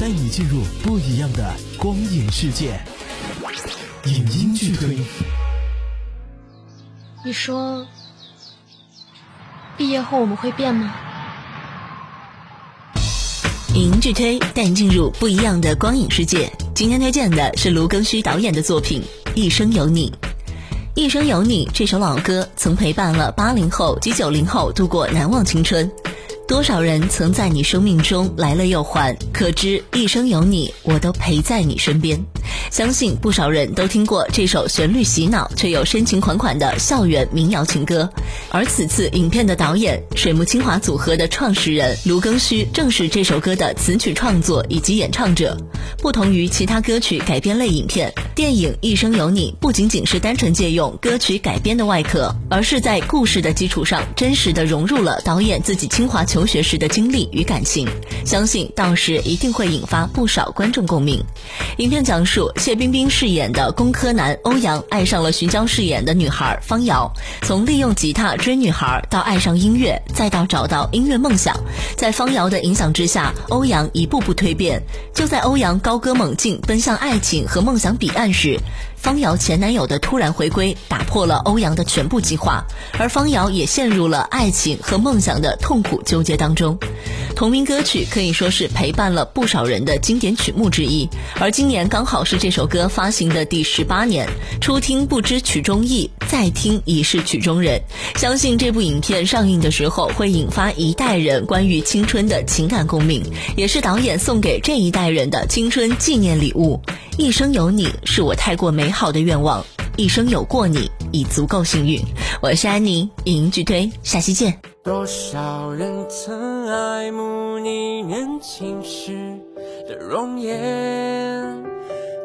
带你进入不一样的光影世界。影音剧推，你说，毕业后我们会变吗？影音剧推带你进入不一样的光影世界。今天推荐的是卢庚戌导演的作品《一生有你》。《一生有你》这首老歌曾陪伴了八零后及九零后度过难忘青春。多少人曾在你生命中来了又还？可知一生有你，我都陪在你身边。相信不少人都听过这首旋律洗脑却又深情款款的校园民谣情歌。而此次影片的导演水木清华组合的创始人卢庚戌，正是这首歌的词曲创作以及演唱者。不同于其他歌曲改编类影片，电影《一生有你》不仅仅是单纯借用歌曲改编的外壳，而是在故事的基础上，真实的融入了导演自己清华求学时的经历与感情。相信到时一定会引发不少观众共鸣。影片讲述谢冰冰饰演的工科男欧阳爱上了徐娇饰演的女孩方瑶，从利用吉他追女孩到爱上音乐，再到找到音乐梦想，在方瑶的影响之下，欧阳一步步蜕变。就在欧阳高歌猛进奔向爱情和梦想彼岸时，方瑶前男友的突然回归打破了欧阳的全部计划，而方瑶也陷入了爱情和梦想的痛苦纠结当中。同名歌曲可以说是陪伴了不少人的经典曲目之一，而今年刚好是这首歌发行的第十八年。初听不知曲中意，再听已是曲中人。相信这部影片上映的时候会引发一代人关于青春的情感共鸣，也是导演送给这一代人的青春纪念礼物。一生有你是我太过美好的愿望，一生有过你已足够幸运。我是安妮，影音剧推，下期见。多少人曾爱慕你年轻时的容颜，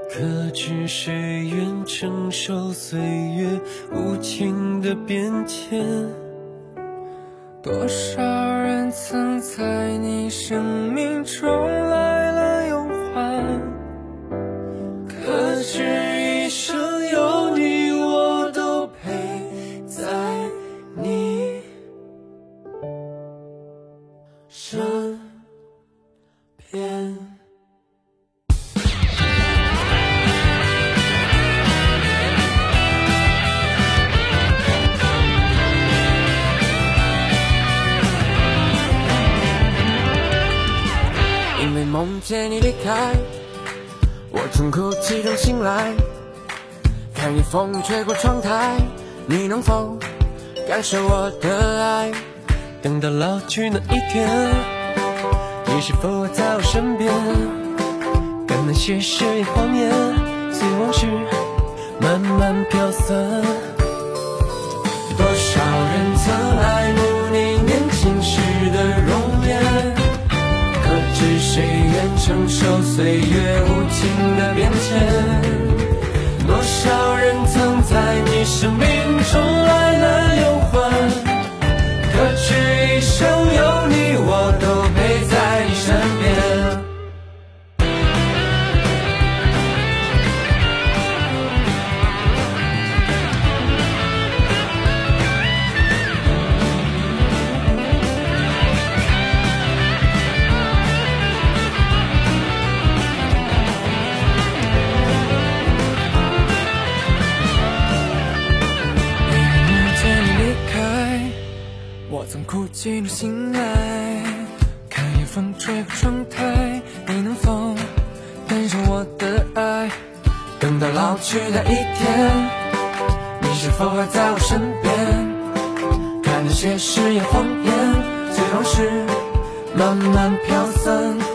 可知谁愿承受岁月无情的变迁？多少人曾在你生命中来身边。因为梦见你离开，我从哭泣中醒来，看夜风吹过窗台，你能否感受我的爱？等到老去那一天，你是否还在我身边？看那些誓言谎言，随往事慢慢飘散。多少人曾爱慕你年轻时的容颜？可知谁愿承受岁月无情的变迁？多少人曾在你生哭泣着醒来，看夜风吹过窗台，你能否感受我的爱？等到老去的一天，你是否还在我身边？看那些誓言谎言，随往事慢慢飘散。